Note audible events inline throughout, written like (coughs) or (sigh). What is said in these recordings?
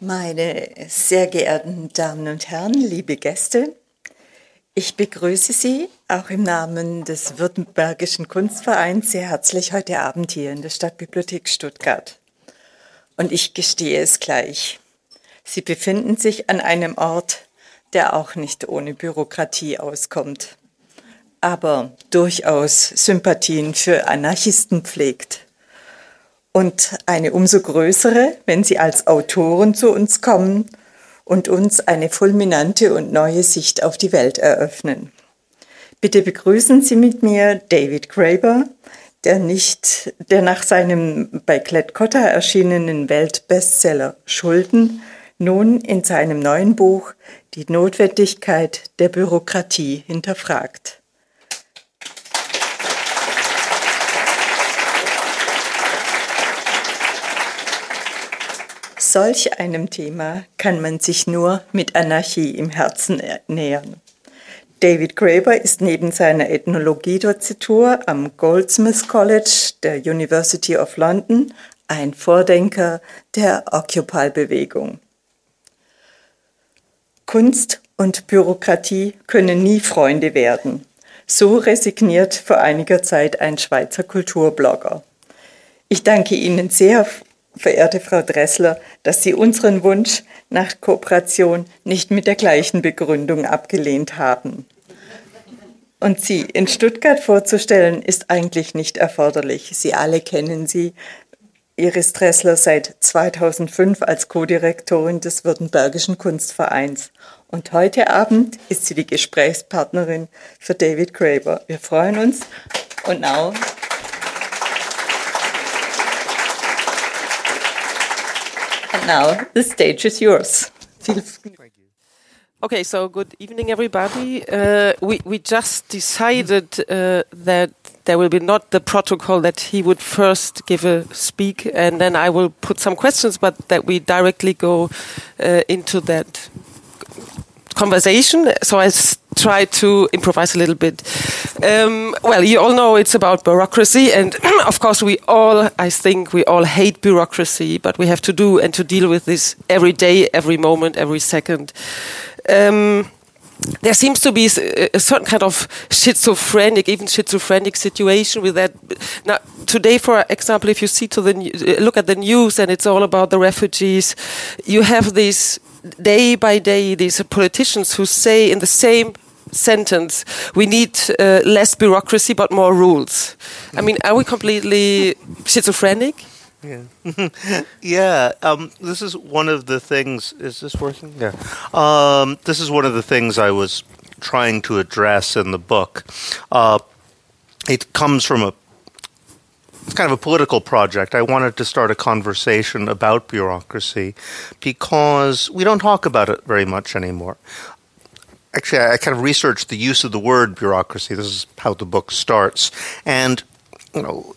Meine sehr geehrten Damen und Herren, liebe Gäste, ich begrüße Sie auch im Namen des Württembergischen Kunstvereins sehr herzlich heute Abend hier in der Stadtbibliothek Stuttgart. Und ich gestehe es gleich. Sie befinden sich an einem Ort, der auch nicht ohne Bürokratie auskommt, aber durchaus Sympathien für Anarchisten pflegt und eine umso größere, wenn Sie als Autoren zu uns kommen und uns eine fulminante und neue Sicht auf die Welt eröffnen. Bitte begrüßen Sie mit mir David Graeber, der nicht, der nach seinem bei Klett-Cotta erschienenen Weltbestseller Schulden nun in seinem neuen Buch die Notwendigkeit der Bürokratie hinterfragt. Solch einem Thema kann man sich nur mit Anarchie im Herzen nähern. David Graeber ist neben seiner Ethnologie-Dozitur am Goldsmiths College der University of London ein Vordenker der Occupy-Bewegung. Kunst und Bürokratie können nie Freunde werden. So resigniert vor einiger Zeit ein Schweizer Kulturblogger. Ich danke Ihnen sehr verehrte Frau Dressler, dass Sie unseren Wunsch nach Kooperation nicht mit der gleichen Begründung abgelehnt haben. Und Sie in Stuttgart vorzustellen, ist eigentlich nicht erforderlich. Sie alle kennen sie. Iris Dressler seit 2005 als Co-Direktorin des Württembergischen Kunstvereins. Und heute Abend ist sie die Gesprächspartnerin für David Graeber. Wir freuen uns. Und now now the stage is yours. Okay, so good evening, everybody. Uh, we we just decided uh, that there will be not the protocol that he would first give a speak, and then I will put some questions, but that we directly go uh, into that conversation. So I try to improvise a little bit. Um, well, you all know it's about bureaucracy, and (clears throat) of course, we all, I think, we all hate bureaucracy, but we have to do and to deal with this every day, every moment, every second. Um, there seems to be a certain kind of schizophrenic, even schizophrenic situation with that. Now, today, for example, if you see to the look at the news and it's all about the refugees, you have these day by day these politicians who say in the same sentence we need uh, less bureaucracy but more rules. I mean are we completely (laughs) schizophrenic? Yeah. (laughs) Yeah um, this is one of the things is this working? Yeah. Um, this is one of the things i was trying to address in the book. Uh, it comes from a it's kind of a political project. I wanted to start a conversation about bureaucracy because we don't talk about it very much anymore. Actually, I kind of researched the use of the word bureaucracy. This is how the book starts. And, you know,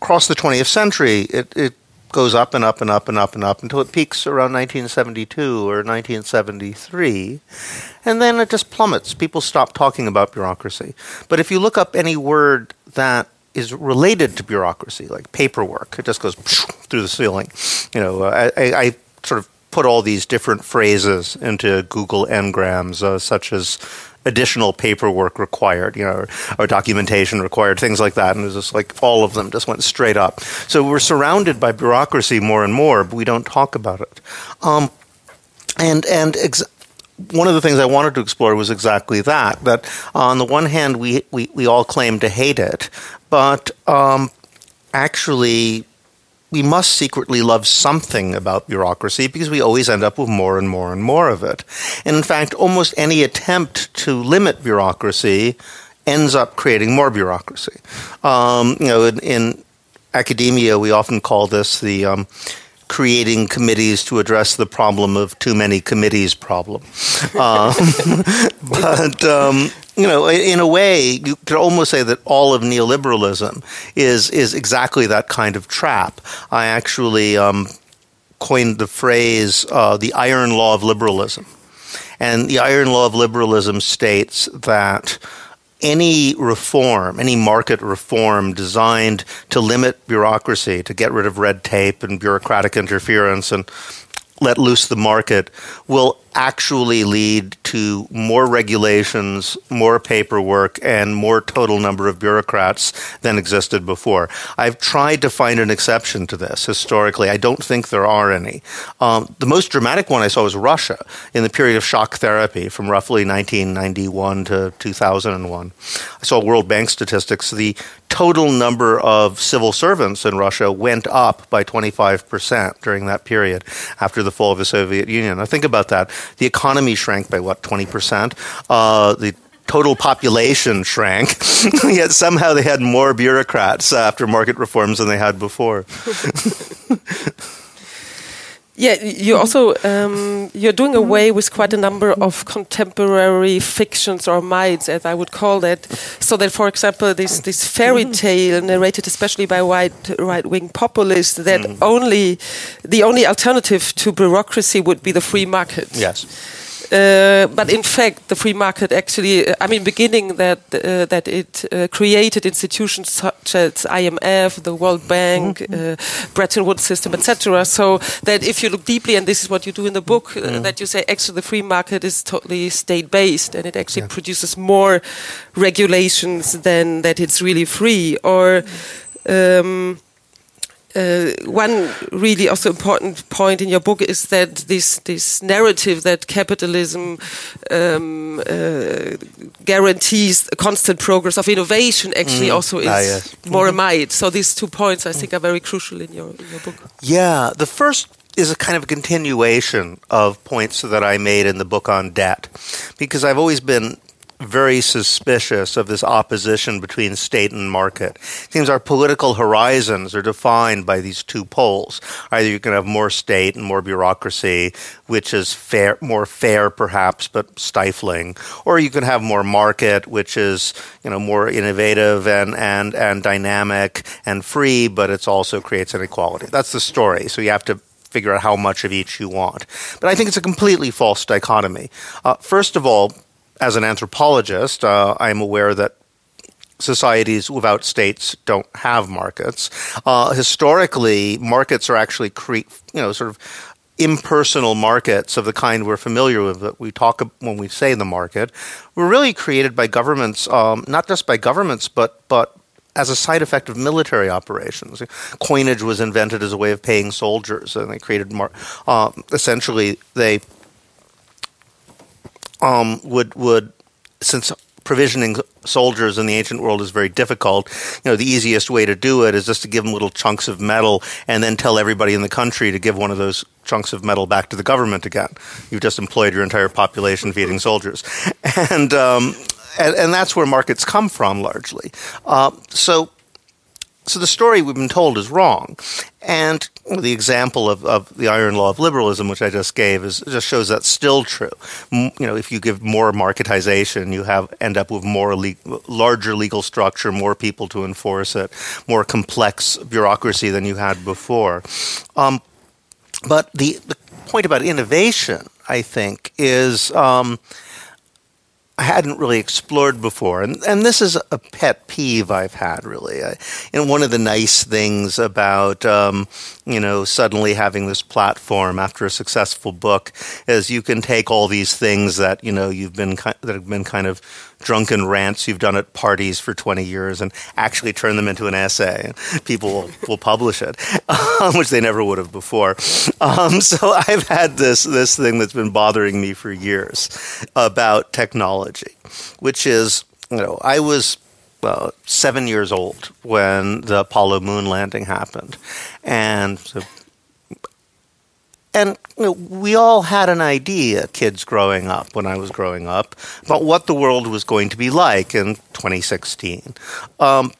across the 20th century, it, it goes up and up and up and up and up until it peaks around 1972 or 1973. And then it just plummets. People stop talking about bureaucracy. But if you look up any word that is related to bureaucracy, like paperwork. It just goes through the ceiling. You know, I, I sort of put all these different phrases into Google Ngrams, uh, such as additional paperwork required, you know, or, or, documentation required, things like that. And it was just like all of them just went straight up. So we're surrounded by bureaucracy more and more, but we don't talk about it. Um, and and ex- one of the things I wanted to explore was exactly that. That on the one hand, we, we, we all claim to hate it, but um, actually, we must secretly love something about bureaucracy because we always end up with more and more and more of it. And in fact, almost any attempt to limit bureaucracy ends up creating more bureaucracy. Um, you know, in, in, academia, we often call this the um, creating committees to address the problem of too many committees problem. Um, (laughs) but um, you know, in a way, you could almost say that all of neoliberalism is is exactly that kind of trap. I actually um, coined the phrase uh, "the iron law of liberalism," and the iron law of liberalism states that any reform, any market reform designed to limit bureaucracy, to get rid of red tape and bureaucratic interference and let loose the market will actually lead to more regulations, more paperwork, and more total number of bureaucrats than existed before. I've tried to find an exception to this historically. I don't think there are any. Um, the most dramatic one I saw was Russia in the period of shock therapy from roughly 1991 to 2001. I saw World Bank statistics. The total number of civil servants in Russia went up by 25% during that period after the fall of the Soviet Union. Now, think about that. The economy shrank by what, 20%? Uh, the total population shrank, (laughs) yet somehow they had more bureaucrats after market reforms than they had before. (laughs) Yeah, you also um, you're doing away with quite a number of contemporary fictions or myths, as I would call that. So that, for example, this this fairy tale narrated especially by right right wing populists that mm. only the only alternative to bureaucracy would be the free market. Yes. Uh, but in fact, the free market actually, uh, I mean, beginning that uh, that it uh, created institutions such as IMF, the World Bank, mm -hmm. Bretton Woods system, etc. So that if you look deeply, and this is what you do in the book, mm. that you say actually the free market is totally state based, and it actually yeah. produces more regulations than that it's really free, or. Um, uh, one really also important point in your book is that this this narrative that capitalism um, uh, guarantees constant progress of innovation actually mm. also is ah, yes. more mm -hmm. a myth. So these two points I think are very crucial in your in your book. Yeah, the first is a kind of a continuation of points that I made in the book on debt, because I've always been very suspicious of this opposition between state and market. It seems our political horizons are defined by these two poles. Either you can have more state and more bureaucracy, which is fair, more fair perhaps, but stifling, or you can have more market, which is you know more innovative and and and dynamic and free, but it also creates inequality. That's the story. So you have to figure out how much of each you want. But I think it's a completely false dichotomy. Uh, first of all, as an anthropologist, uh, I'm aware that societies without states don't have markets. Uh, historically, markets are actually cre- you know sort of impersonal markets of the kind we're familiar with that we talk when we say the market were really created by governments, um, not just by governments, but but as a side effect of military operations. Coinage was invented as a way of paying soldiers, and they created more. Uh, essentially, they um, would would since provisioning soldiers in the ancient world is very difficult. You know, the easiest way to do it is just to give them little chunks of metal and then tell everybody in the country to give one of those chunks of metal back to the government again. You've just employed your entire population feeding soldiers, (laughs) and um, and, and, that's where markets come from largely. Uh, so so the story we've been told is wrong. And the example of, of the iron law of liberalism, which I just gave, is just shows that's still true. you know, if you give more marketization, you have end up with more le- larger legal structure, more people to enforce it, more complex bureaucracy than you had before. Um, but the, the point about innovation, I think, is. Um, hadn't really explored before. And, and this is a pet peeve I've had, really. I, and one of the nice things about, um, you know, suddenly having this platform after a successful book is you can take all these things that, you know, you've been, that have been kind of drunken rants you've done at parties for 20 years and actually turn them into an essay. And people will, (laughs) will publish it, um, which they never would have before. Um, so I've had this, this thing that's been bothering me for years about technology, which is, you know, I was well, seven years old when the Apollo moon landing happened. And so and you know, we all had an idea, kids growing up, when I was growing up, about what the world was going to be like in 2016. Um,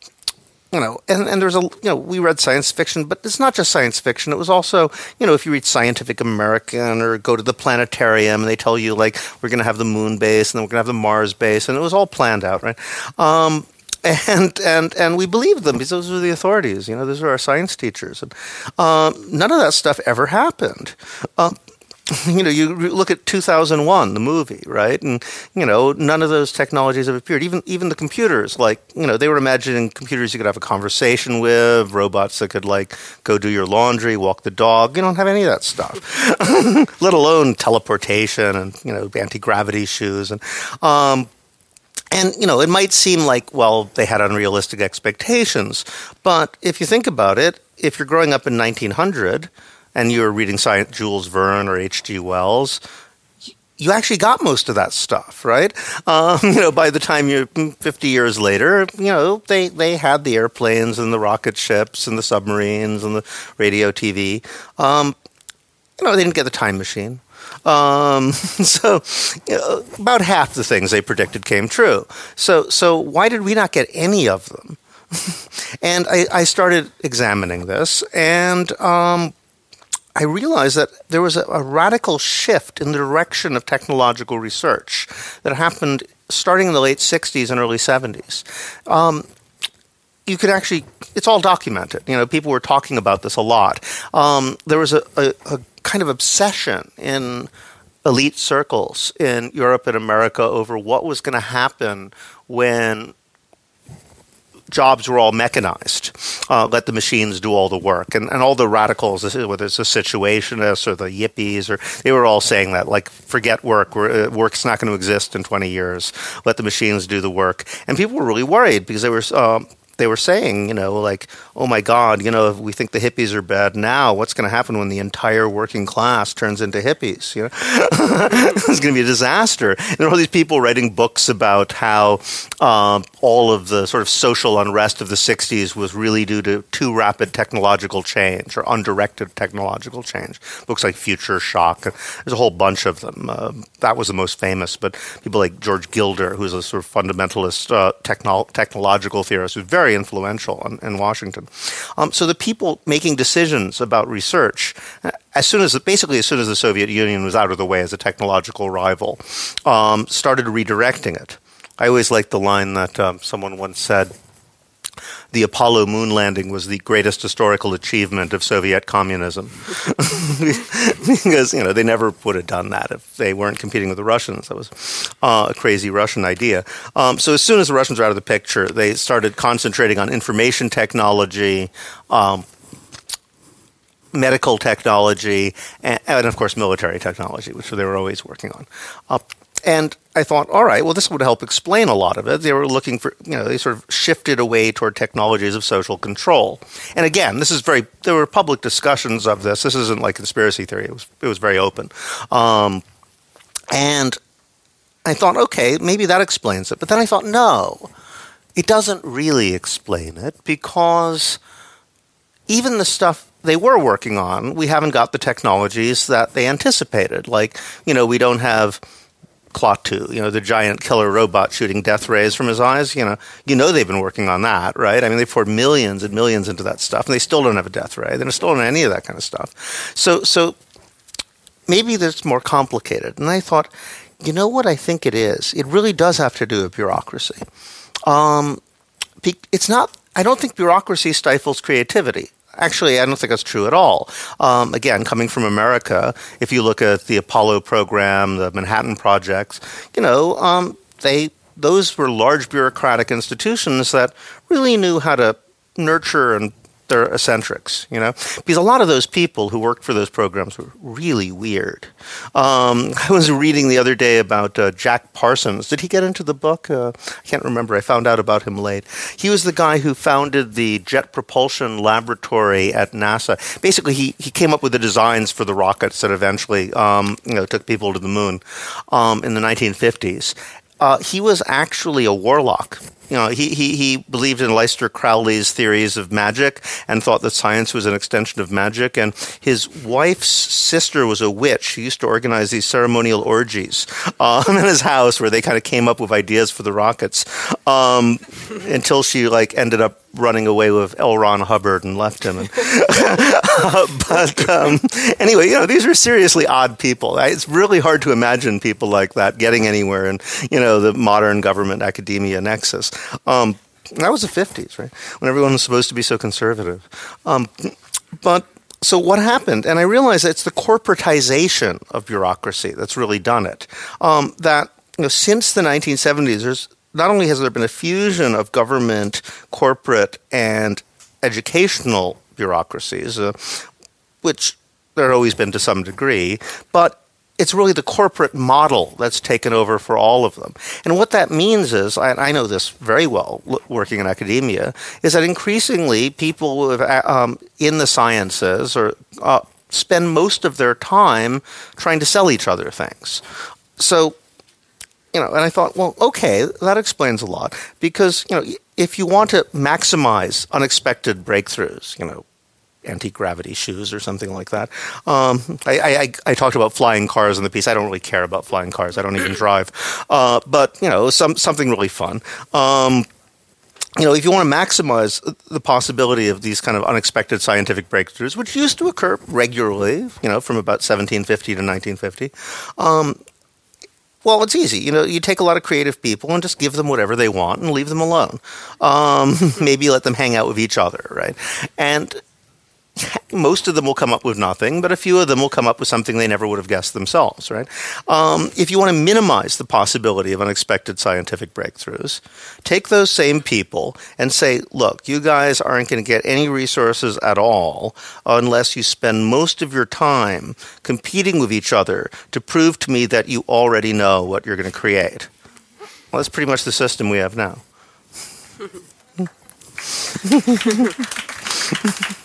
you know, and, and there's a, you know, we read science fiction, but it's not just science fiction. It was also, you know, if you read Scientific American or go to the planetarium and they tell you, like, we're going to have the moon base and then we're going to have the Mars base, and it was all planned out, right? Um, and and and we believed them because those were the authorities. You know, those were our science teachers, and um, none of that stuff ever happened. Um, (laughs) you know, you look at 2001, the movie, right? And, you know, none of those technologies have appeared. Even, even the computers, like, you know, they were imagining computers you could have a conversation with, robots that could, like, go do your laundry, walk the dog. You don't have any of that stuff, (laughs) let alone teleportation and, you know, anti gravity shoes. And, um, and, you know, it might seem like, well, they had unrealistic expectations. But if you think about it, if you're growing up in 1900, and you're reading science, Jules Verne or H.G. Wells, you actually got most of that stuff, right? Um, (laughs) you know, by the time you're 50 years later, you know, they, they had the airplanes and the rocket ships and the submarines and the radio TV. Um, you know, they didn't get the time machine. Um, (laughs) so you know, about half the things they predicted came true. So, so why did we not get any of them? (laughs) and I, I, started examining this, and um, I realized that there was a, a, radical shift in the direction of technological research that happened starting in the late 60s and early 70s. Um, you could actually, it's all documented. You know, people were talking about this a lot. Um, there was a, a, a kind of obsession in elite circles in Europe and America over what was going to happen when jobs were all mechanized. Uh, let the machines do all the work. And, and all the radicals, whether it's the situationists or the yippies, or they were all saying that, like, forget work. Uh, work's not going to exist in 20 years. Let the machines do the work. And people were really worried because they were um, they were saying, you know, like, oh my God, you know, if we think the hippies are bad now, what's going to happen when the entire working class turns into hippies? You know, (laughs) it's going to be a disaster. And there are all these people writing books about how um, all of the sort of social unrest of the 60s was really due to too rapid technological change or undirected technological change. Books like Future Shock, there's a whole bunch of them. Uh, that was the most famous, but people like George Gilder, who's a sort of fundamentalist uh, techno- technological theorist, who's very influential in, in Washington. Um, so the people making decisions about research, uh, as soon as basically as soon as the Soviet Union was out of the way as a technological rival, um, started redirecting it. I always liked the line that um, someone once said the Apollo moon landing was the greatest historical achievement of Soviet communism. (laughs) because, you know, they never would have done that if they weren't competing with the Russians. That was uh, a crazy Russian idea. Um, so as soon as the Russians were out of the picture, they started concentrating on information technology, um, medical technology, and, and, of course military technology, which they were always working on. Uh, and I thought, all right, well, this would help explain a lot of it. They were looking for, you know, they sort of shifted away toward technologies of social control. And again, this is very, there were public discussions of this. This isn't like conspiracy theory, it was, it was very open. Um, and I thought, okay, maybe that explains it. But then I thought, no, it doesn't really explain it because even the stuff they were working on, we haven't got the technologies that they anticipated. Like, you know, we don't have Klaatu, you know, the giant killer robot shooting death rays from his eyes. You know, you know they've been working on that, right? I mean, they poured millions and millions into that stuff, and they still don't have a death ray. They still don't any of that kind of stuff. So, so maybe that's more complicated. And I thought, you know what? I think it is. It really does have to do with bureaucracy. Um, it's not. I don't think bureaucracy stifles creativity. Actually, I don't think that's true at all. Um, again, coming from America, if you look at the Apollo program, the Manhattan projects, you know, um, they those were large bureaucratic institutions that really knew how to nurture and they're eccentrics, you know, because a lot of those people who worked for those programs were really weird. Um, (laughs) I was reading the other day about uh, Jack Parsons. Did he get into the book? Uh, I can't remember. I found out about him late. He was the guy who founded the Jet Propulsion Laboratory at NASA. Basically, he, he came up with the designs for the rockets that eventually, um, you know, took people to the moon um, in the 1950s. Uh, he was actually a warlock you know, he, he, he believed in Aleister Crowley's theories of magic and thought that science was an extension of magic. And his wife's sister was a witch. She used to organize these ceremonial orgies um, (laughs) in his house where they kind of came up with ideas for the rockets um, until she like ended up running away with L. Ron Hubbard and left him. And, (laughs) but um, anyway, you know, these are seriously odd people. It's really hard to imagine people like that getting anywhere in, you know, the modern government academia nexus. Um, that was the 50s, right? When everyone was supposed to be so conservative. Um, but so what happened? And I realized it's the corporatization of bureaucracy that's really done it. Um, that you know, since the 1970s, there's not only has there been a fusion of government, corporate, and educational bureaucracies, uh, which there had always been to some degree, but it's really the corporate model that's taken over for all of them. And what that means is, I, I know this very well working in academia, is that increasingly people have, uh, um, in the sciences or uh, spend most of their time trying to sell each other things. So, you know, and I thought, well, okay, that explains a lot because, you know, if you want to maximize unexpected breakthroughs, you know, anti gravity shoes or something like that. Um, I, I, I, talked about flying cars in the piece. I don't really care about flying cars. I don't even (clears throat) drive. Uh, but you know, some something really fun. Um, you know, if you want to maximize the possibility of these kind of unexpected scientific breakthroughs, which used to occur regularly, you know, from about 1750 to 1950, um, well, it's easy. You know, you take a lot of creative people and just give them whatever they want and leave them alone. Um, (laughs) maybe let them hang out with each other, right? And (laughs) most of them will come up with nothing, but a few of them will come up with something they never would have guessed themselves, right? Um, if you want to minimize the possibility of unexpected scientific breakthroughs, take those same people and say, look, you guys aren't going to get any resources at all unless you spend most of your time competing with each other to prove to me that you already know what you're going to create. Well, that's pretty much the system we have now. (laughs)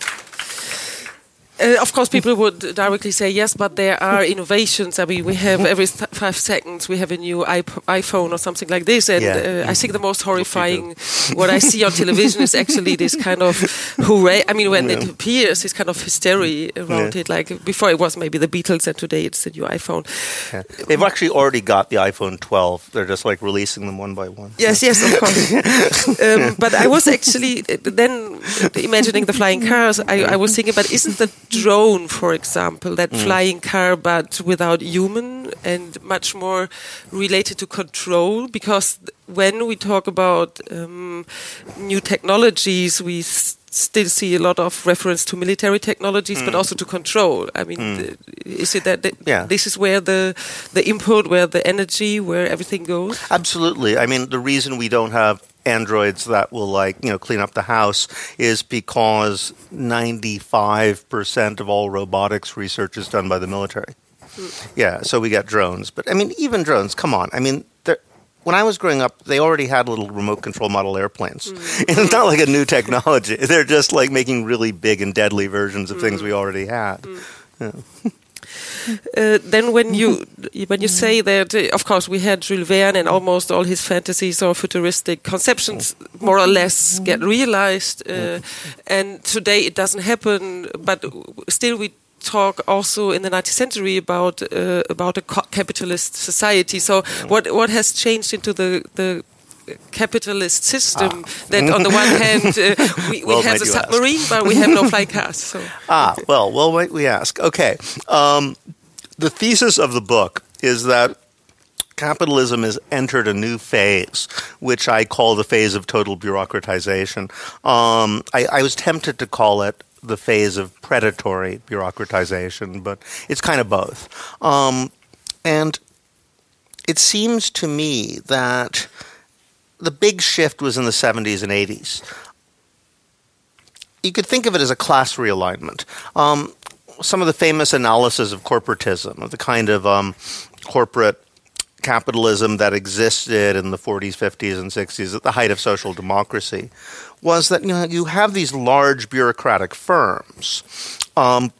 Uh, of course, people would directly say yes, but there are (laughs) innovations. I mean, we have every five seconds we have a new iPhone or something like this, and yeah. uh, I think the most horrifying what I see on television is actually this kind of hooray. I mean, when yeah. it appears, this kind of hysteria around yeah. it. Like before, it was maybe the Beatles, and today it's the new iPhone. They've actually already got the iPhone 12. They're just like releasing them one by one. Yes, yes, of course. (laughs) um, but I was actually then imagining the flying cars. I, I was thinking, but isn't the drone, for example, that mm. flying car, but without human and much more related to control. Because when we talk about um, new technologies, we still see a lot of reference to military technologies, mm. but also to control. I mean, mm. is it that, that yeah. this is where the the input, where the energy, where everything goes? Absolutely. I mean, the reason we don't have androids that will like you know clean up the house is because 95% of all robotics research is done by the military. Mm. Yeah, so we got drones, but I mean even drones, come on. I mean when I was growing up, they already had little remote control model airplanes. Mm. (laughs) And it's not like a new technology. (laughs) They're just like making really big and deadly versions of mm. things we already had. Mm. Yeah. (laughs) Uh, then when you when you say that, uh, of course, we had Jules Verne and almost all his fantasies or futuristic conceptions more or less get realized, uh, and today it doesn't happen. But still, we talk also in the 19th century about uh, about a capitalist society. So what what has changed into the the capitalist system ah. that on the one hand uh, we, we (laughs) well, have a submarine ask. but we have no fly cars so. (laughs) ah well well wait we ask okay um, the thesis of the book is that capitalism has entered a new phase, which I call the phase of total bureaucratization. Um, I, I, was tempted to call it the phase of predatory bureaucratization, but it's kind of both. Um, and it seems to me that the big shift was in the 70s and 80s. You could think of it as a class realignment. Um, some of the famous analysis of corporatism, of the kind of um, corporate capitalism that existed in the 40s, 50s, and 60s at the height of social democracy, was that you know you have these large bureaucratic firms. Um,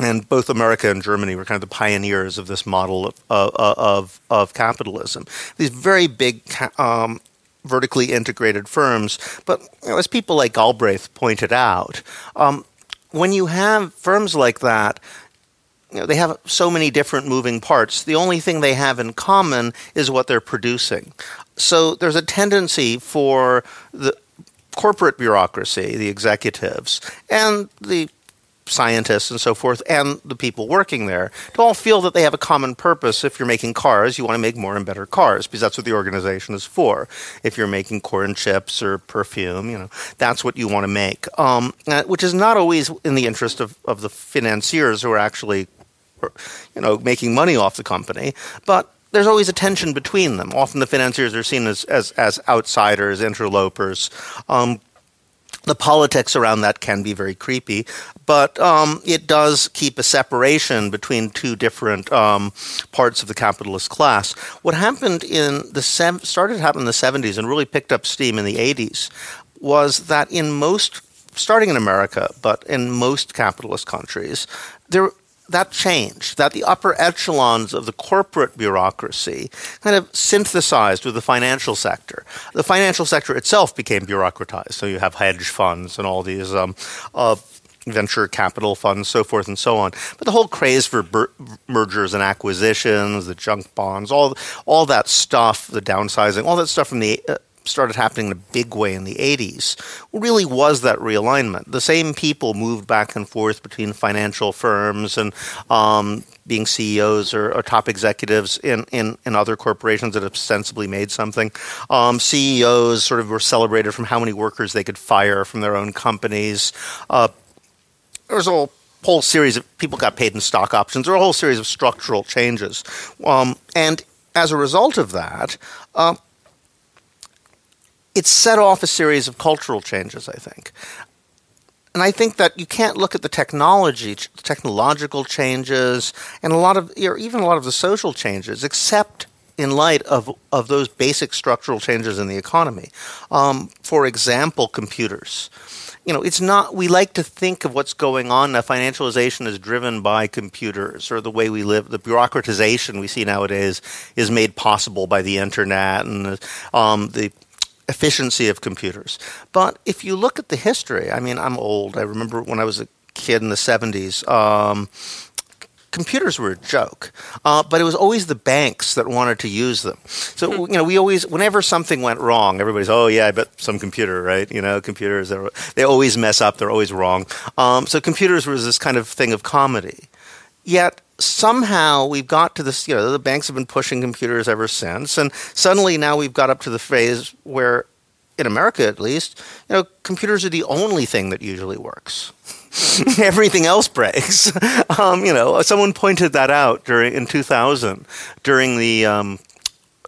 and both America and Germany were kind of the pioneers of this model of of, of capitalism. These very big um, vertically integrated firms, but you know, as people like Galbraith pointed out, um, when you have firms like that, you know, they have so many different moving parts. The only thing they have in common is what they're producing. So there's a tendency for the corporate bureaucracy, the executives, and the scientists and so forth, and the people working there to all feel that they have a common purpose. If you're making cars, you want to make more and better cars because that's what the organization is for. If you're making corn chips or perfume, you know, that's what you want to make, um, uh, which is not always in the interest of, of the financiers who are actually, you know, making money off the company, but there's always a tension between them. Often the financiers are seen as, as, as outsiders, interlopers. Um, the politics around that can be very creepy, but um, it does keep a separation between two different um, parts of the capitalist class. What happened in the sev- started to in the 70s and really picked up steam in the 80s was that in most, starting in America, but in most capitalist countries, there that changed, that the upper echelons of the corporate bureaucracy kind of synthesized with the financial sector. The financial sector itself became bureaucratized. So you have hedge funds and all these um, uh, venture capital funds, so forth and so on. But the whole craze for ber- mergers and acquisitions, the junk bonds, all all that stuff, the downsizing, all that stuff from the uh, started happening in a big way in the 80s really was that realignment. The same people moved back and forth between financial firms and um, being CEOs or, or, top executives in, in, in, other corporations that have sensibly made something. Um, CEOs sort of were celebrated from how many workers they could fire from their own companies. Uh, there was a whole, whole series of people got paid in stock options. There were a whole series of structural changes. Um, and as a result of that, uh, it set off a series of cultural changes, I think. And I think that you can't look at the technology, technological changes, and a lot of, or even a lot of the social changes, except in light of, of those basic structural changes in the economy. Um, for example, computers. You know, it's not, we like to think of what's going on. Now, financialization is driven by computers or the way we live. The bureaucratization we see nowadays is made possible by the internet and um, the efficiency of computers. But if you look at the history, I mean, I'm old. I remember when I was a kid in the 70s. Um, computers were a joke, uh, but it was always the banks that wanted to use them. So hmm. you know, we always, whenever something went wrong, everybody's, oh yeah, I bet some computer, right? You know, computers, they always mess up, they're always wrong. Um, so computers was this kind of thing of comedy. Yet somehow we've got to this, you know, the banks have been pushing computers ever since. And suddenly now we've got up to the phase where, in America at least, you know, computers are the only thing that usually works. (laughs) Everything else breaks. (laughs) Um, you know, someone pointed that out during in 2000 during the um,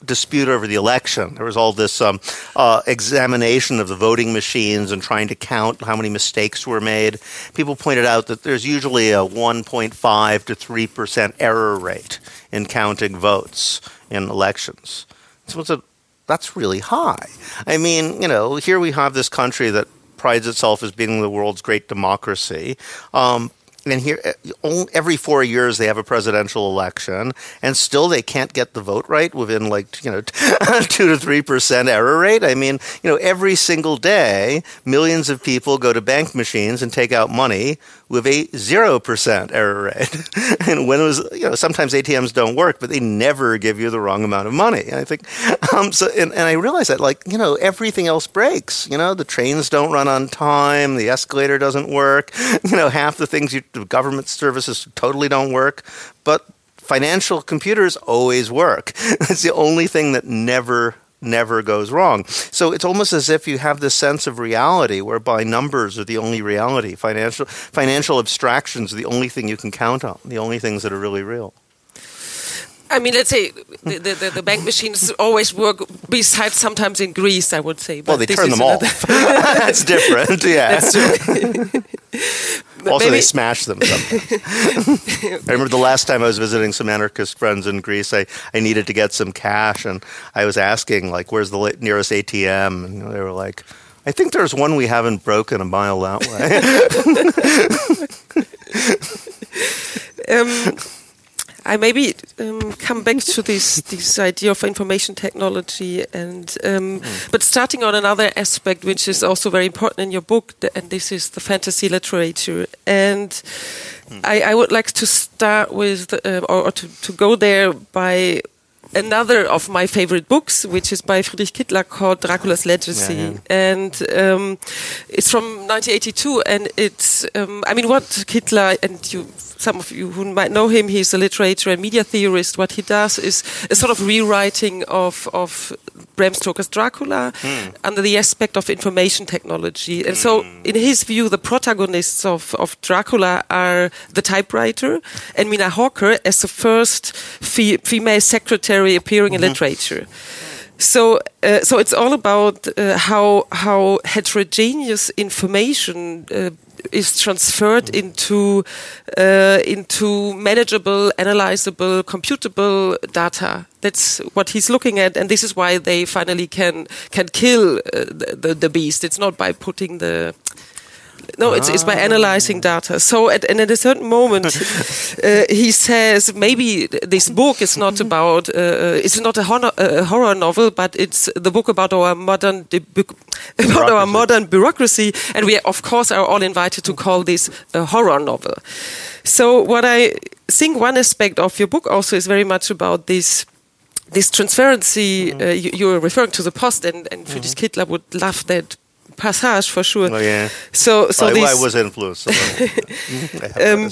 dispute over the election. There was all this um, uh, examination of the voting machines and trying to count how many mistakes were made. People pointed out that there's usually a 1.5 to 3 percent error rate in counting votes in elections. So a, that's really high. I mean, you know, here we have this country that prides itself as being the world's great democracy. Um, and here eh, every four years they have a presidential election and still they can't get the vote right within like you know (laughs) two to three percent error rate i mean you know every single day millions of people go to bank machines and take out money with a 0% error rate. (laughs) and when it was, you know, sometimes ATMs don't work, but they never give you the wrong amount of money. And I think, (laughs) um, so, and, and I realized that, like, you know, everything else breaks. You know, the trains don't run on time, the escalator doesn't work, you know, half the things you, the government services totally don't work. But financial computers always work. (laughs) It's the only thing that never never goes wrong. So it's almost as if you have this sense of reality whereby numbers are the only reality. Financial financial abstractions are the only thing you can count on, the only things that are really real. I mean, let's say the, the, the, bank machines always work, besides sometimes in Greece, I would say. well, they turn them off. (laughs) That's different, yeah. (laughs) That's (laughs) also, Maybe. they smash them sometimes. I remember the last time I was visiting some anarchist friends in Greece, I, I needed to get some cash, and I was asking, like, where's the nearest ATM? And they were like, I think there's one we haven't broken a mile that way. um, I maybe um, come back to this (laughs) this idea of information technology, and um, mm. but starting on another aspect, which is also very important in your book, and this is the fantasy literature. And mm. I, I, would like to start with, uh, or, or to, to go there by another of my favorite books, which is by Friedrich Kittler called Dracula's Legacy, Yeah, yeah. and um, it's from 1982. And it's, um, I mean, what Kittler and you, some of you who might know him, he's a literature and media theorist. What he does is a sort of rewriting of of Bram Stoker's Dracula under the aspect of information technology. And so, in his view, the protagonists of, of Dracula are the typewriter and Mina Harker as the first fe- female secretary appearing in literature. So, uh, so it's all about uh, how how heterogeneous information uh, is transferred into uh, into manageable, analyzable, computable data. That's what he's looking at, and this is why they finally can can kill uh, the, the the beast. It's not by putting the no, it's, it's by analyzing data. So, at, and at a certain moment, (laughs) uh, he says maybe this book is not about, uh, it's not a horror, a horror novel, but it's the book about our modern (laughs) about our Bureaucracy. modern bureaucracy, and we of course are all invited to call this a horror novel. So, what I think one aspect of your book also is very much about this this transparency. Uh, you, you're referring to the post, and, and Friedrich Kittler would love that passage for sure. Oh, yeah. So, so I, this, I was influenced. (laughs) I Um,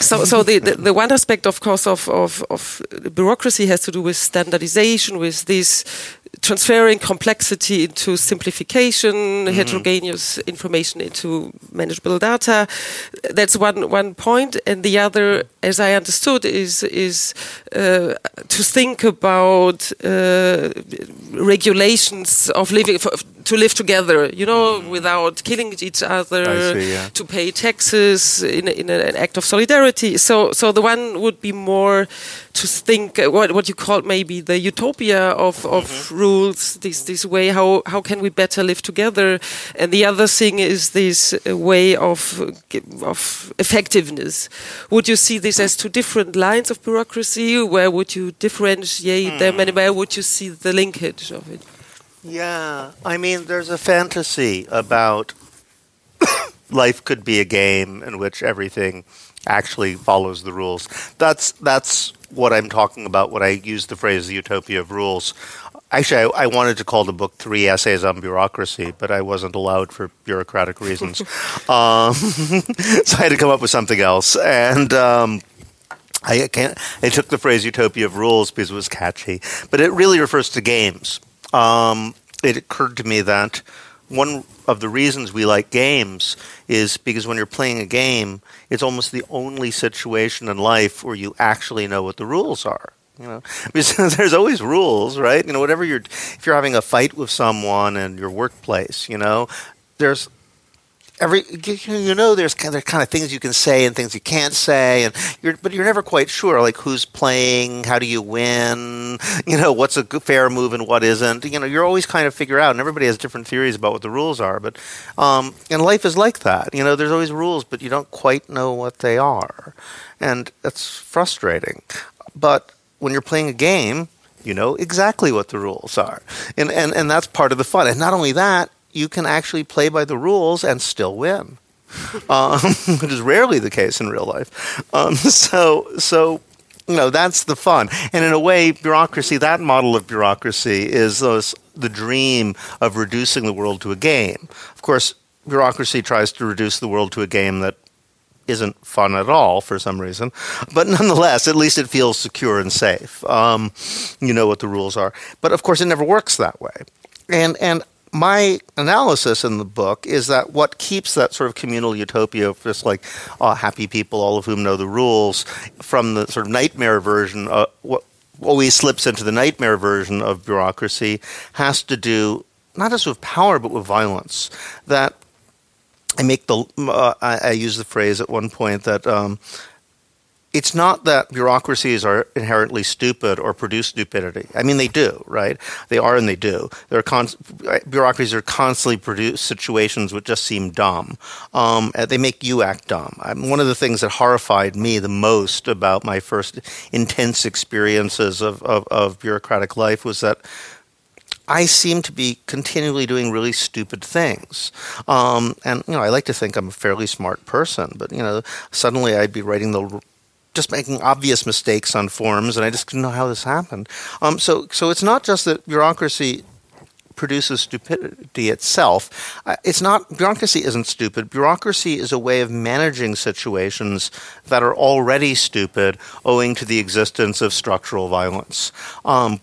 so, so the, the, the one aspect, of course, of, of, of bureaucracy has to do with standardization, with this transferring complexity into simplification, heterogeneous information into manageable data. That's one one point, and the other, as I understood, is is uh, to think about uh, regulations of living for, to live together. You know, without killing each other, see, yeah. to pay taxes in, in an act of solidarity. So, so the one would be more to think uh, what what you call maybe the utopia of, of Mm-hmm. rules. This this way how how can we better live together? And the other thing is this way of of effectiveness. Would you see this as two different lines of bureaucracy? Where would you differentiate them, Hmm. and where would you see the linkage of it? Yeah, I mean, there's a fantasy about (coughs) life could be a game in which everything actually follows the rules. That's that's what I'm talking about when I use the phrase "the utopia of rules." Actually, I, I wanted to call the book Three Essays on Bureaucracy, but I wasn't allowed for bureaucratic reasons. (laughs) um, (laughs) so I had to come up with something else. And um, I can't. I took the phrase "utopia of rules" because it was catchy, but it really refers to games. Um, it occurred to me that one of the reasons we like games is because when you're playing a game, it's almost the only situation in life where you actually know what the rules are. You know, (laughs) there's always rules, right? You know, whatever you're, if you're having a fight with someone in your workplace, you know, there's every you know there's kind of, kind of things you can say and things you can't say and you're but you're never quite sure like who's playing how do you win (laughs) you know what's a fair move and what isn't. You know you're always kind of figure out and everybody has different theories about what the rules are but um, and life is like that. You know there's always rules but you don't quite know what they are. And that's frustrating. But when you're playing a game you know exactly what the rules are. And and, and that's part of the fun. And not only that you can actually play by the rules and still win, (laughs) um, (laughs) which is rarely the case in real life. Um, (laughs) so, so you know that's the fun, and in a way, bureaucracy. That model of bureaucracy is those, the dream of reducing the world to a game. Of course, bureaucracy tries to reduce the world to a game that isn't fun at all for some reason. But nonetheless, at least it feels secure and safe. Um, you know what the rules are. But of course, it never works that way. And and my analysis in the book is that what keeps that sort of communal utopia of just like uh, happy people, all of whom know the rules, from the sort of nightmare version, uh, what always slips into the nightmare version of bureaucracy, has to do not just with power but with violence. That I make the uh, I, I use the phrase at one point that um, it's not that bureaucracies are inherently stupid or produce stupidity. I mean, they do, right? They are and they do. They're con- bureaucracies are constantly produce situations which just seem dumb. Um, they make you act dumb. I one of the things that horrified me the most about my first intense experiences of, of, of bureaucratic life was that I seem to be continually doing really stupid things. Um, and, you know, I like to think I'm a fairly smart person, but, you know, suddenly I'd be writing the just making obvious mistakes on forms, and I just didn't know how this happened. Um, so, so it's not just that bureaucracy produces stupidity itself. Uh, it's not bureaucracy isn't stupid. Bureaucracy is a way of managing situations that are already stupid, owing to the existence of structural violence. Um,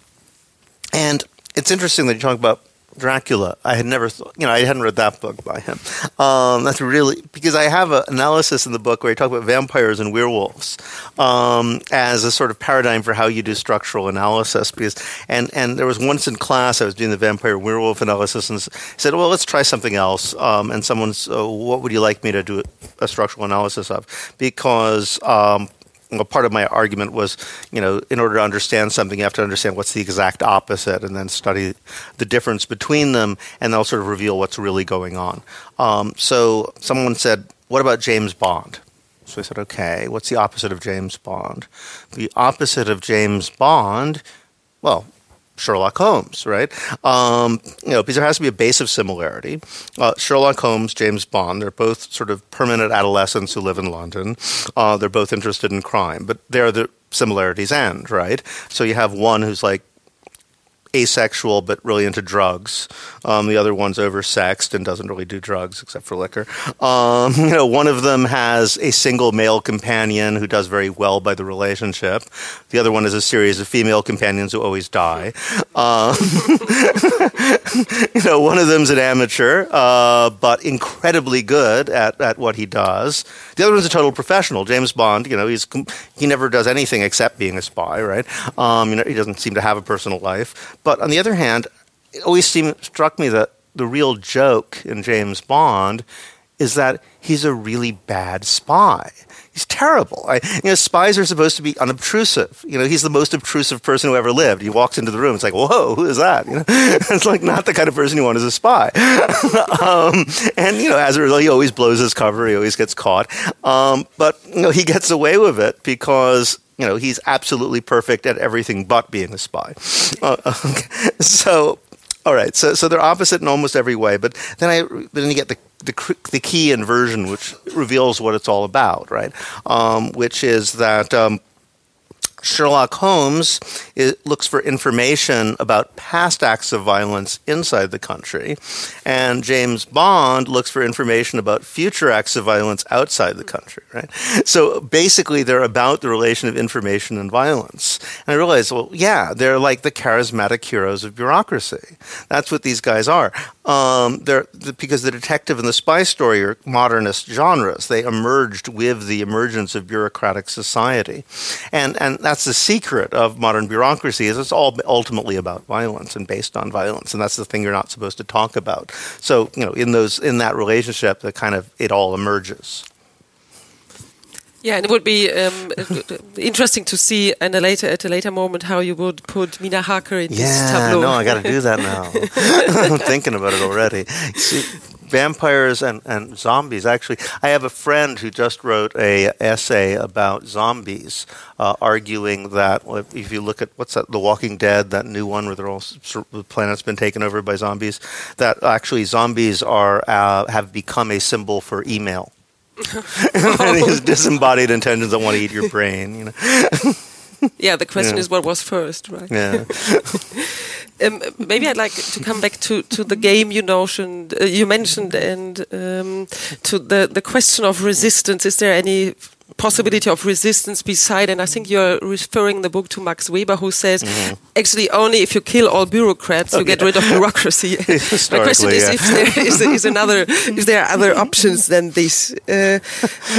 and it's interesting that you talk about Dracula. I had never, thought, you know, I hadn't read that book by him. Um, that's really because I have an analysis in the book where he talk about vampires and werewolves um, as a sort of paradigm for how you do structural analysis. Because and and there was once in class I was doing the vampire werewolf analysis and said, well, let's try something else. Um, and someone's, oh, what would you like me to do a structural analysis of? Because um, well, part of my argument was, you know, in order to understand something, you have to understand what's the exact opposite, and then study the difference between them, and they'll sort of reveal what's really going on. Um, so someone said, "What about James Bond?" So I said, "Okay, what's the opposite of James Bond?" The opposite of James Bond, well, Sherlock Holmes, right? Um, you know, because there has to be a base of similarity. Uh, Sherlock Holmes, James Bond, they're both sort of permanent adolescents who live in London. Uh, they're both interested in crime, but there the similarities end, right? So you have one who's like asexual but really into drugs. Um, the other one's oversexed and doesn't really do drugs except for liquor. Um, (laughs) you know, one of them has a single male companion who does very well by the relationship. The other one is a series of female companions who always die. Um, (laughs) you know, one of them's an amateur, uh, but incredibly good at, at what he does. The other one's a total professional. James Bond, you know, he's he never does anything except being a spy, right? Um, you know, he doesn't seem to have a personal life. But on the other hand, it always seemed, struck me that the real joke in James Bond is that he's a really bad spy. He's terrible. I, you know, spies are supposed to be unobtrusive. You know, he's the most obtrusive person who ever lived. He walks into the room. It's like, whoa, who is that? You know, (laughs) it's like not the kind of person you want as a spy. (laughs) um, and you know, as a result, he always blows his cover. He always gets caught. Um, but you know, he gets away with it because you know he's absolutely perfect at everything but being a spy. (laughs) Uh, okay. (laughs) So, all right, so so they're opposite in almost every way. But then I then you get the the, the key inversion, which reveals what it's all about, right? Um, which is that. Um, Sherlock Holmes looks for information about past acts of violence inside the country, and James Bond looks for information about future acts of violence outside the country. Right. So basically, they're about the relation of information and violence. And I realized, well, yeah, they're like the charismatic heroes of bureaucracy. That's what these guys are. Um, they're because the detective and the spy story are modernist genres. They emerged with the emergence of bureaucratic society, and and that's the secret of modern bureaucracy is it's all ultimately about violence and based on violence and that's the thing you're not supposed to talk about so you know in those in that relationship that kind of it all emerges yeah, and it would be um, interesting to see in a later at a later moment how you would put Mina Harker in yeah, this tableau. Yeah, no, I got to do that now. (laughs) (laughs) I'm thinking about it already. Vampires and, and zombies. Actually, I have a friend who just wrote a essay about zombies, uh, arguing that if you look at what's that, The Walking Dead, that new one where they're all the planet's been taken over by zombies, that actually zombies are uh, have become a symbol for email. (laughs) (laughs) and his disembodied intentions that want to eat your brain. You know. yeah, the (laughs) question yeah. is what was first, right? Yeah. Um, maybe I'd like to come back to, to the game you mentioned, uh, you mentioned, and um, to the the question of resistance. Is there any possibility of resistance beside, and I think you're referring the book to Max Weber, who says mm-hmm. actually only if you kill all bureaucrats, you get rid of (laughs) bureaucracy. (laughs) My question is yeah. if there is, is, another, if there are other (laughs) options than this. Uh,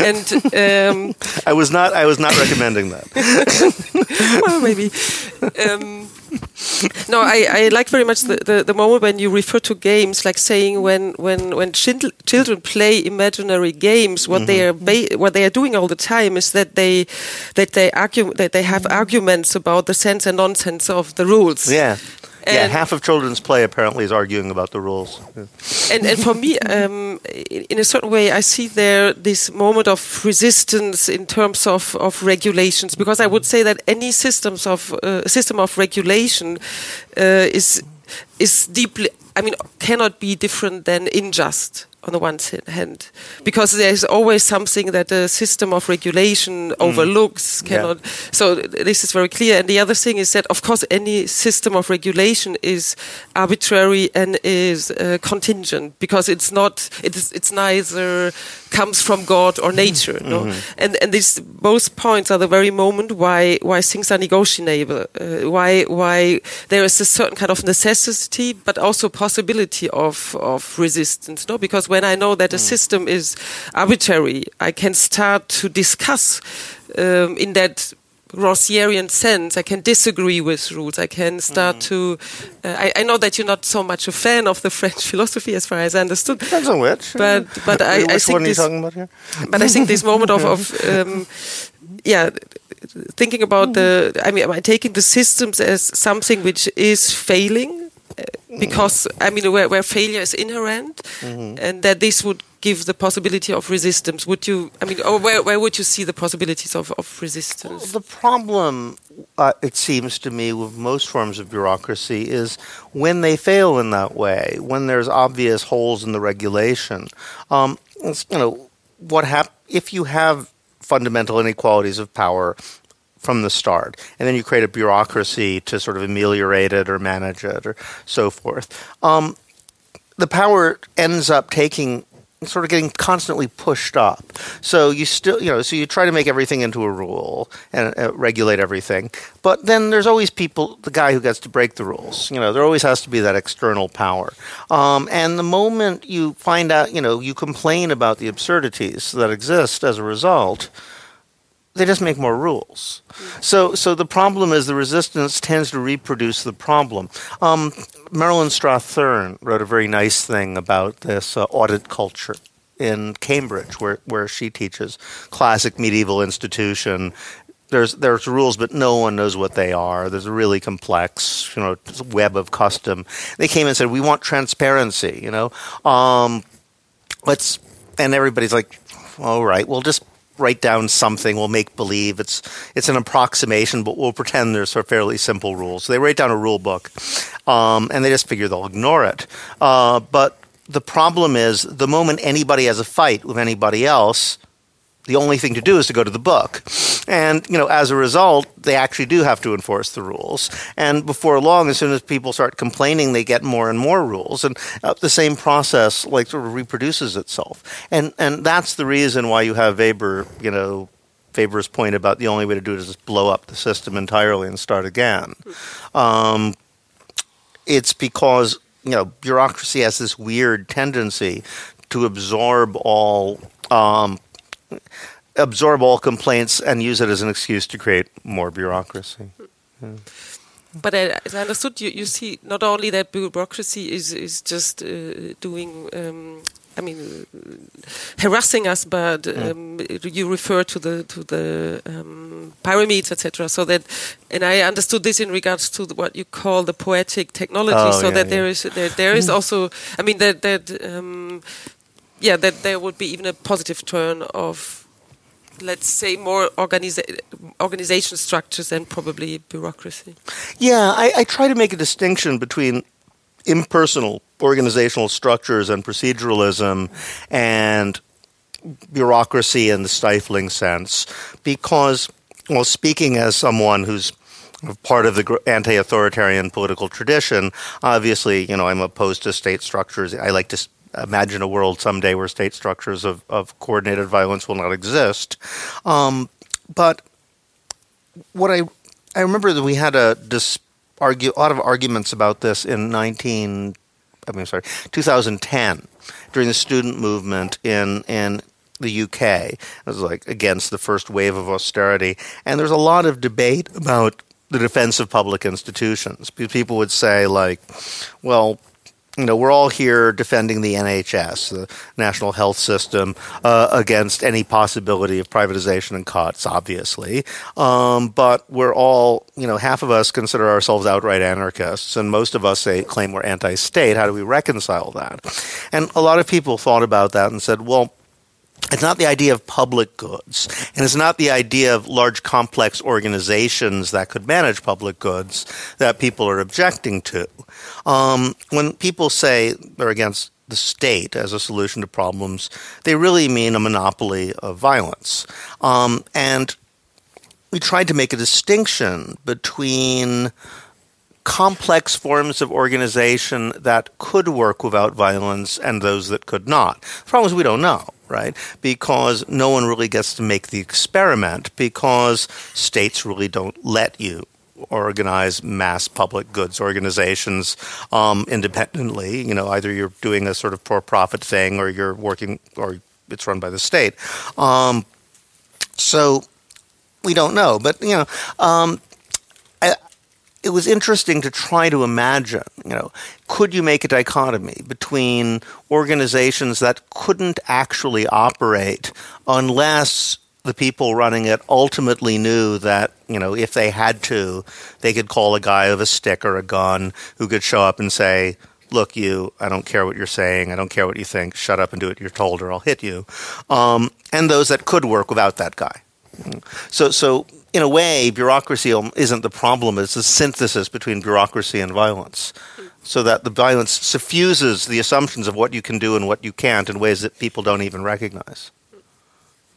and um, I was not, I was not recommending that. well, maybe. Um, (laughs) no, I, I like very much the, the, the, moment when you refer to games, like saying when when when children play imaginary games, what mm -hmm. they are what they are doing all the time is that they that they argue that they have arguments about the sense and nonsense of the rules. Yeah. And yeah, half of children's play apparently is arguing about the rules. And, and for me, um, in a certain way, I see there this moment of resistance in terms of, of regulations, because I would say that any systems of uh, system of regulation uh, is is deeply, I mean, cannot be different than unjust on the one hand, because there's always something that the system of regulation mm. overlooks. Cannot. Yeah. So this is very clear. And the other thing is that, of course, any system of regulation is arbitrary and is uh, contingent because it's not. It's it's neither comes from God or nature. Mm -hmm. No? Mm-hmm. And and these both points are the very moment why why things are negotiable. Uh, why why there is a certain kind of necessity, but also possibility of of resistance. No, because when I know that a mm. system is arbitrary, I can start to discuss um, in that Rancièrian sense. I can disagree with rules. I can start mm. to. Uh, I, I, know that you're not so much a fan of the French (laughs) philosophy, as far as I understood. Depends on which. But but I, which I think one are you talking about here? But I think this moment of, of (laughs) um, yeah, thinking about the. I mean, am I taking the systems as something which is failing? Because I mean, where, where failure is inherent, mm-hmm. and that this would give the possibility of resistance. Would you? I mean, or where where would you see the possibilities of, of resistance? Well, the problem, uh, it seems to me, with most forms of bureaucracy is when they fail in that way, when there's obvious holes in the regulation. Um, you know, what hap- if you have fundamental inequalities of power from the start. And then you create a bureaucracy to sort of ameliorate it or manage it or so forth. Um, the power ends up taking sort of getting constantly pushed up. So you still, you know, so you try to make everything into a rule and uh, regulate everything. But then there's always people, the guy who gets to break the rules. You know, there always has to be that external power. Um, and the moment you find out, you know, you complain about the absurdities that exist as a result, they just make more rules. So, so the problem is the resistance tends to reproduce the problem. Um, Marilyn Strathern wrote a very nice thing about this uh, audit culture in Cambridge, where, where she teaches classic medieval institution. There's there's rules, but no one knows what they are. There's a really complex, you know, web of custom. They came and said, "We want transparency." You know, um, let's, and everybody's like, "All right, we'll just write down something. We'll make believe it's it's an approximation, but we'll pretend there's sort of fairly simple rules. So they write down a rule book, um, and they just figure they'll ignore it. Uh, but the problem is the moment anybody has a fight with anybody else, the only thing to do is to go to the book. And, you know, as a result, they actually do have to enforce the rules. And before long, as soon as people start complaining, they get more and more rules. And uh, the same process, like, sort of reproduces itself. And, and that's the reason why you have Weber, you know, Weber's point about the only way to do it is just blow up the system entirely and start again. Um, it's because, you know, bureaucracy has this weird tendency to absorb all um, absorb all complaints and use it as an excuse to create more bureaucracy. Yeah. But uh, as I understood, you, you see not only that bureaucracy is is just uh, doing. Um, I mean, uh, harassing us, but mm. um, you refer to the to the um, pyramids, etc. So that, and I understood this in regards to what you call the poetic technology. Oh, so yeah, that yeah. there is there, there is (laughs) also, I mean, that that um, yeah, that there would be even a positive turn of, let's say, more organiza- organization structures and probably bureaucracy. Yeah, I, I try to make a distinction between impersonal organizational structures and proceduralism and bureaucracy in the stifling sense because well speaking as someone who's part of the anti-authoritarian political tradition obviously you know i'm opposed to state structures i like to imagine a world someday where state structures of, of coordinated violence will not exist. Um, but what I I remember that we had a dis, argue, a lot of arguments about this in 19 I mean sorry 2010 during the student movement in in the UK. It was like against the first wave of austerity, and there's a lot of debate about the defense of public institutions. People would say like, well, you know, we're all here defending the NHS, the National Health System, uh, against any possibility of privatization and cuts, obviously. Um, but we're all, you know, half of us consider ourselves outright anarchists, and most of us say, claim we're anti state. How do we reconcile that? And a lot of people thought about that and said, well, it's not the idea of public goods, and it's not the idea of large complex organizations that could manage public goods that people are objecting to. Um, when people say they're against the state as a solution to problems, they really mean a monopoly of violence. Um, and we tried to make a distinction between complex forms of organization that could work without violence and those that could not. The problem is we don't know, right? Because no one really gets to make the experiment because states really don't let you organize mass public goods organizations um, independently. You know, either you're doing a sort of for-profit thing or you're working or it's run by the state. Um, so we don't know, but you know, um, it was interesting to try to imagine, you know, could you make a dichotomy between organizations that couldn't actually operate unless the people running it ultimately knew that, you know, if they had to, they could call a guy with a stick or a gun who could show up and say, look, you, I don't care what you're saying. I don't care what you think. Shut up and do what you're told or I'll hit you. Um, and those that could work without that guy. So, so in a way, bureaucracy isn't the problem. It's the synthesis between bureaucracy and violence. So that the violence suffuses the assumptions of what you can do and what you can't in ways that people don't even recognize.